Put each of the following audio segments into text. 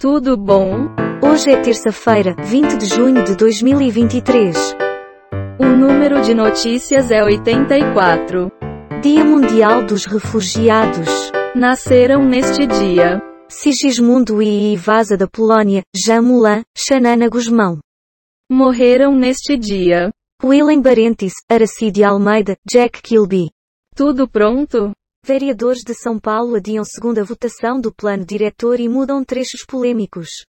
Tudo bom? Hoje é terça-feira, 20 de junho de 2023. O número de notícias é 84. Dia Mundial dos Refugiados. Nasceram neste dia. Sigismundo I. Vaza da Polônia, Jean Moulin, Xanana Guzmão. Morreram neste dia. Willem Barentes, Aracide Almeida, Jack Kilby. Tudo pronto? Vereadores de São Paulo adiam segunda votação do plano diretor e mudam trechos polêmicos.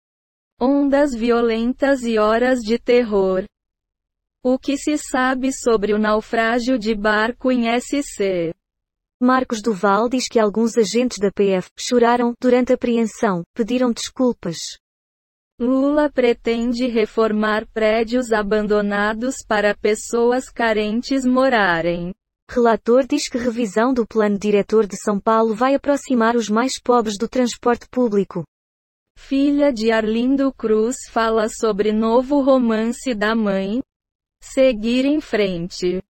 Ondas violentas e horas de terror. O que se sabe sobre o naufrágio de barco em SC? Marcos Duval diz que alguns agentes da PF choraram durante a apreensão, pediram desculpas. Lula pretende reformar prédios abandonados para pessoas carentes morarem. Relator diz que revisão do plano diretor de São Paulo vai aproximar os mais pobres do transporte público. Filha de Arlindo Cruz fala sobre novo romance da mãe. Seguir em frente.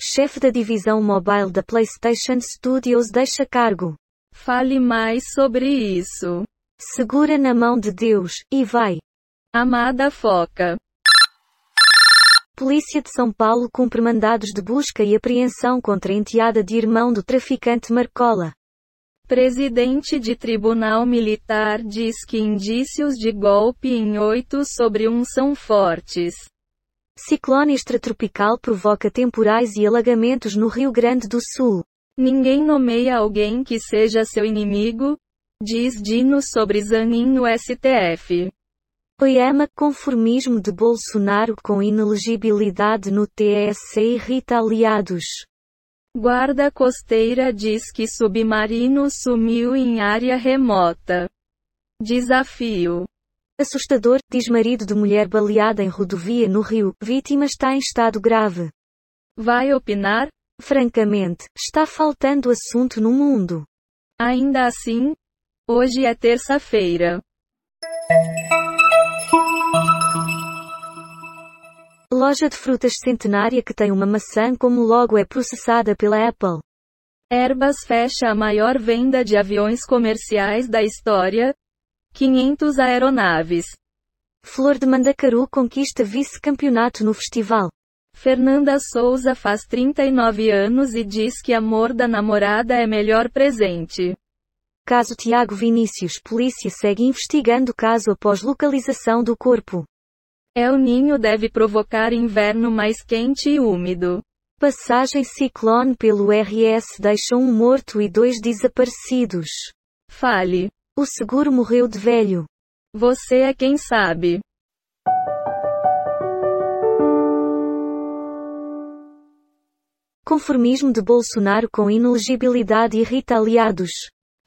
Chefe da divisão mobile da PlayStation Studios deixa cargo. Fale mais sobre isso. Segura na mão de Deus, e vai. Amada Foca. Polícia de São Paulo cumpre mandados de busca e apreensão contra a enteada de irmão do traficante Marcola. Presidente de Tribunal Militar diz que indícios de golpe em oito sobre um são fortes. Ciclone extratropical provoca temporais e alagamentos no Rio Grande do Sul. Ninguém nomeia alguém que seja seu inimigo, diz Dino sobre Zanin no STF. Oyama, conformismo de Bolsonaro com inelegibilidade no TSE irrita aliados. Guarda costeira diz que submarino sumiu em área remota. Desafio. Assustador, diz marido de mulher baleada em rodovia no Rio, vítima está em estado grave. Vai opinar? Francamente, está faltando assunto no mundo. Ainda assim, hoje é terça-feira. Loja de frutas centenária que tem uma maçã como logo é processada pela Apple. Airbus fecha a maior venda de aviões comerciais da história. 500 aeronaves. Flor de Mandacaru conquista vice-campeonato no festival. Fernanda Souza faz 39 anos e diz que amor da namorada é melhor presente. Caso Tiago Vinícius, polícia segue investigando o caso após localização do corpo. El Ninho deve provocar inverno mais quente e úmido. Passagem ciclone pelo RS deixa um morto e dois desaparecidos. Fale. O seguro morreu de velho. Você é quem sabe. Conformismo de Bolsonaro com inelegibilidade irrita aliados.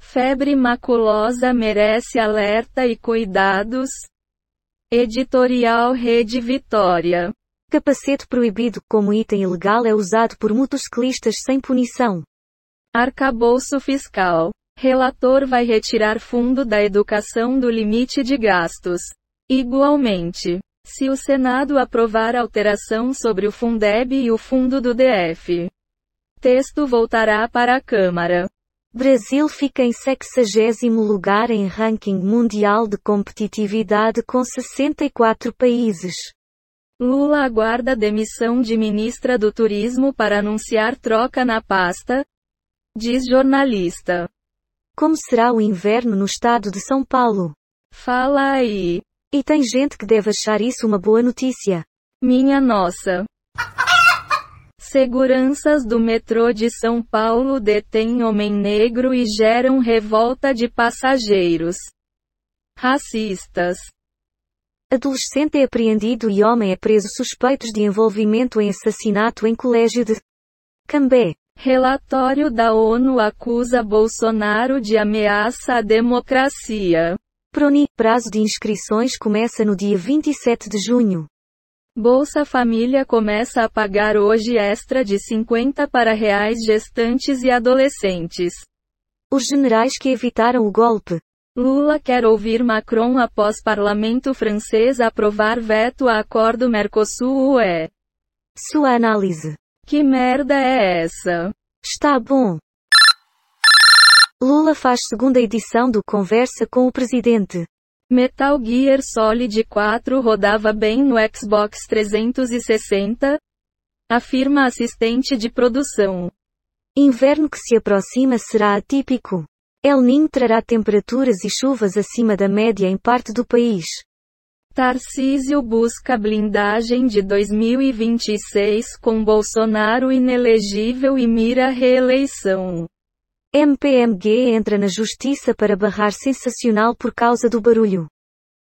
Febre maculosa merece alerta e cuidados. Editorial Rede Vitória. Capacete proibido como item ilegal é usado por motociclistas sem punição. Arcabouço Fiscal. Relator vai retirar fundo da educação do limite de gastos. Igualmente, se o Senado aprovar alteração sobre o Fundeb e o fundo do DF, texto voltará para a Câmara. Brasil fica em 60 lugar em ranking mundial de competitividade com 64 países. Lula aguarda demissão de ministra do Turismo para anunciar troca na pasta, diz jornalista. Como será o inverno no estado de São Paulo? Fala aí. E tem gente que deve achar isso uma boa notícia. Minha nossa. Seguranças do metrô de São Paulo detêm homem negro e geram revolta de passageiros. Racistas. Adolescente é apreendido e homem é preso suspeitos de envolvimento em assassinato em colégio de Cambé. Relatório da ONU acusa Bolsonaro de ameaça à democracia. Proni, prazo de inscrições começa no dia 27 de junho. Bolsa Família começa a pagar hoje extra de 50 para reais gestantes e adolescentes. Os generais que evitaram o golpe. Lula quer ouvir Macron após parlamento francês aprovar veto a acordo Mercosul-UE. Sua análise. Que merda é essa? Está bom. Lula faz segunda edição do Conversa com o Presidente. Metal Gear Solid 4 rodava bem no Xbox 360? Afirma assistente de produção. Inverno que se aproxima será atípico. El Niño trará temperaturas e chuvas acima da média em parte do país. Tarcísio busca blindagem de 2026 com Bolsonaro inelegível e mira reeleição. MPMG entra na justiça para barrar sensacional por causa do barulho.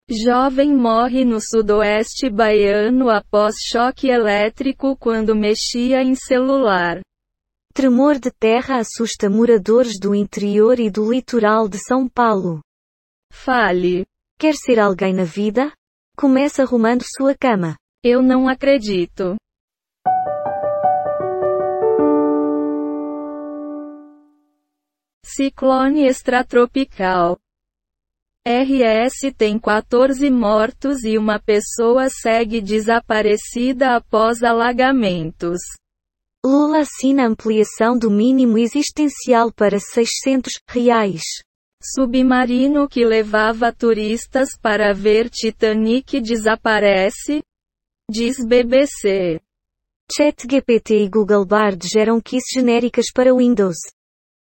Jovem morre no sudoeste baiano após choque elétrico quando mexia em celular. Tremor de terra assusta moradores do interior e do litoral de São Paulo. Fale. Quer ser alguém na vida? Comece arrumando sua cama. Eu não acredito. Ciclone extratropical. RS tem 14 mortos e uma pessoa segue desaparecida após alagamentos. Lula assina ampliação do mínimo existencial para 600 reais. Submarino que levava turistas para ver Titanic desaparece? Diz BBC. ChatGPT e Google Bard geram keys genéricas para Windows.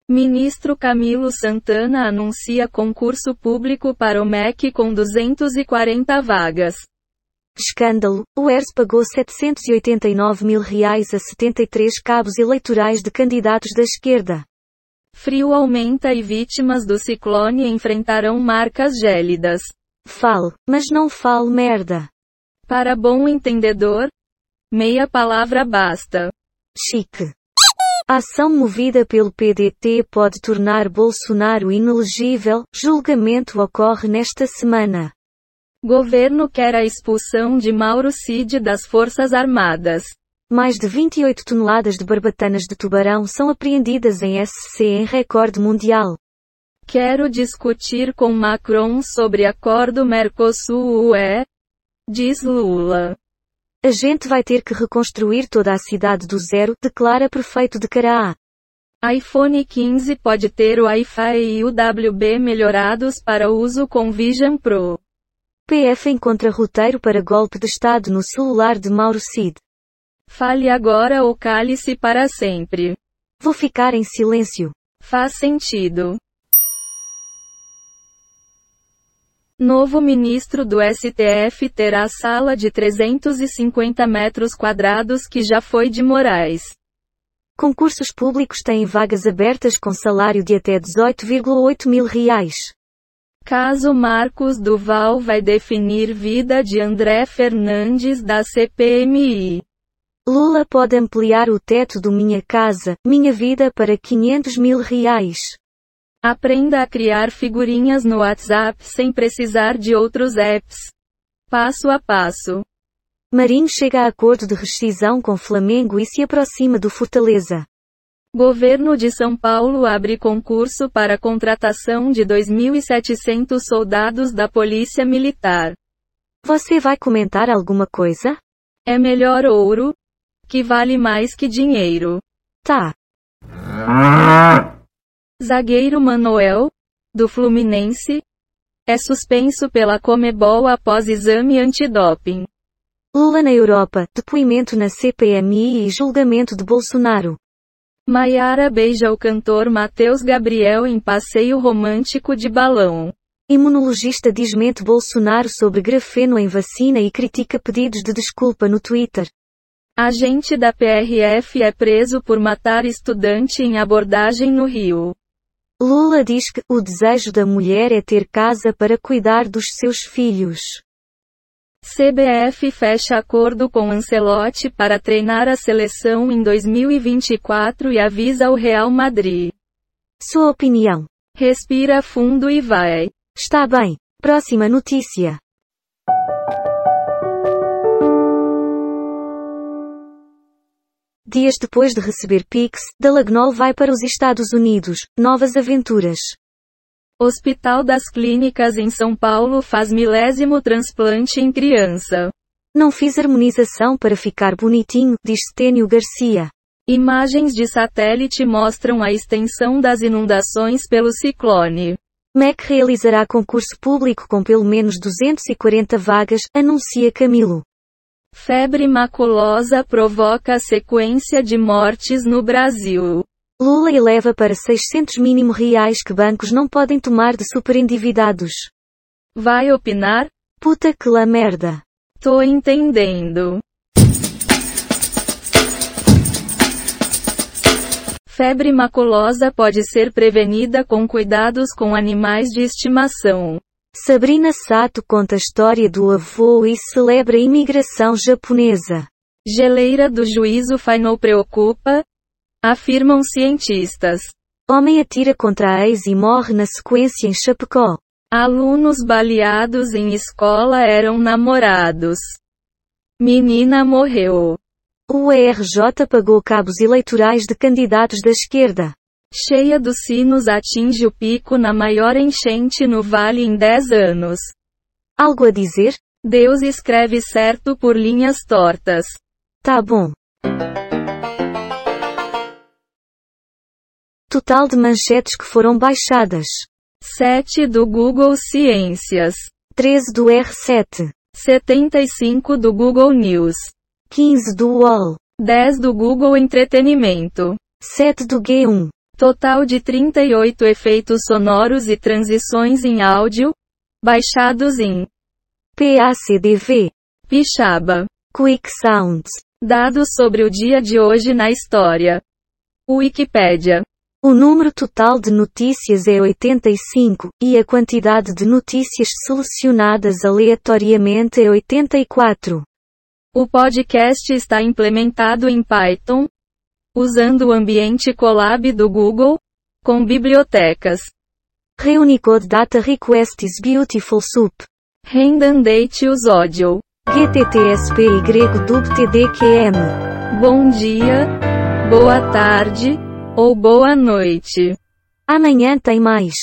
Ministro Camilo Santana anuncia concurso público para o MEC com 240 vagas. Escândalo, o ERS pagou 789 mil reais a 73 cabos eleitorais de candidatos da esquerda. Frio aumenta e vítimas do ciclone enfrentarão marcas gélidas. Fale, mas não fale merda. Para bom entendedor, meia palavra basta. Chique. A ação movida pelo PDT pode tornar Bolsonaro inelegível. Julgamento ocorre nesta semana. Governo quer a expulsão de Mauro Cid das Forças Armadas. Mais de 28 toneladas de barbatanas de tubarão são apreendidas em SC em recorde mundial. Quero discutir com Macron sobre acordo Mercosul-UE, diz Lula. A gente vai ter que reconstruir toda a cidade do zero, declara prefeito de Caraá. iPhone 15 pode ter o Wi-Fi e UWB melhorados para uso com Vision Pro. PF encontra roteiro para golpe de Estado no celular de Mauro Cid. Fale agora ou cale-se para sempre. Vou ficar em silêncio. Faz sentido. Novo ministro do STF terá sala de 350 metros quadrados que já foi de Moraes. Concursos públicos têm vagas abertas com salário de até 18,8 mil reais. Caso Marcos Duval vai definir vida de André Fernandes da CPMI. Lula pode ampliar o teto do Minha Casa, Minha Vida para 500 mil reais. Aprenda a criar figurinhas no WhatsApp sem precisar de outros apps. Passo a passo. Marinho chega a acordo de rescisão com Flamengo e se aproxima do Fortaleza. Governo de São Paulo abre concurso para contratação de 2.700 soldados da Polícia Militar. Você vai comentar alguma coisa? É melhor ouro, que vale mais que dinheiro. Tá. Zagueiro Manuel, do Fluminense, é suspenso pela Comebol após exame antidoping. Lula na Europa, depoimento na CPMI e julgamento de Bolsonaro. Maiara beija o cantor Matheus Gabriel em passeio romântico de balão. Imunologista desmente Bolsonaro sobre grafeno em vacina e critica pedidos de desculpa no Twitter. Agente da PRF é preso por matar estudante em abordagem no Rio. Lula diz que o desejo da mulher é ter casa para cuidar dos seus filhos. CBF fecha acordo com Ancelotti para treinar a seleção em 2024 e avisa o Real Madrid. Sua opinião. Respira fundo e vai. Está bem. Próxima notícia. Dias depois de receber Pix, Dalagnol vai para os Estados Unidos. Novas aventuras. Hospital das Clínicas em São Paulo faz milésimo transplante em criança. Não fiz harmonização para ficar bonitinho, diz Stênio Garcia. Imagens de satélite mostram a extensão das inundações pelo ciclone. MEC realizará concurso público com pelo menos 240 vagas, anuncia Camilo. Febre maculosa provoca sequência de mortes no Brasil. Lula eleva para 600 mínimo reais que bancos não podem tomar de superendividados. Vai opinar? Puta que la merda. Tô entendendo. Febre maculosa pode ser prevenida com cuidados com animais de estimação. Sabrina Sato conta a história do avô e celebra a imigração japonesa. Geleira do juízo final preocupa? Afirmam cientistas. Homem atira contra a ex e morre na sequência em Chapecó. Alunos baleados em escola eram namorados. Menina morreu. O ERJ pagou cabos eleitorais de candidatos da esquerda. Cheia dos sinos atinge o pico na maior enchente no vale em 10 anos. Algo a dizer? Deus escreve certo por linhas tortas. Tá bom. Total de manchetes que foram baixadas. 7 do Google Ciências. 13 do R7. 75 do Google News. 15 do UOL. 10 do Google Entretenimento. 7 do G1. Total de 38 efeitos sonoros e transições em áudio, baixados em PACDV. Pixaba. Quick Sounds. Dados sobre o dia de hoje na história. Wikipédia. O número total de notícias é 85, e a quantidade de notícias selecionadas aleatoriamente é 84. O podcast está implementado em Python, usando o ambiente Colab do Google, com bibliotecas. Reunicode Data Request is Beautiful Soup. Rendandate os audio. GTTSPY dub TDQM. Bom dia, boa tarde, ou boa noite. Amanhã tem mais.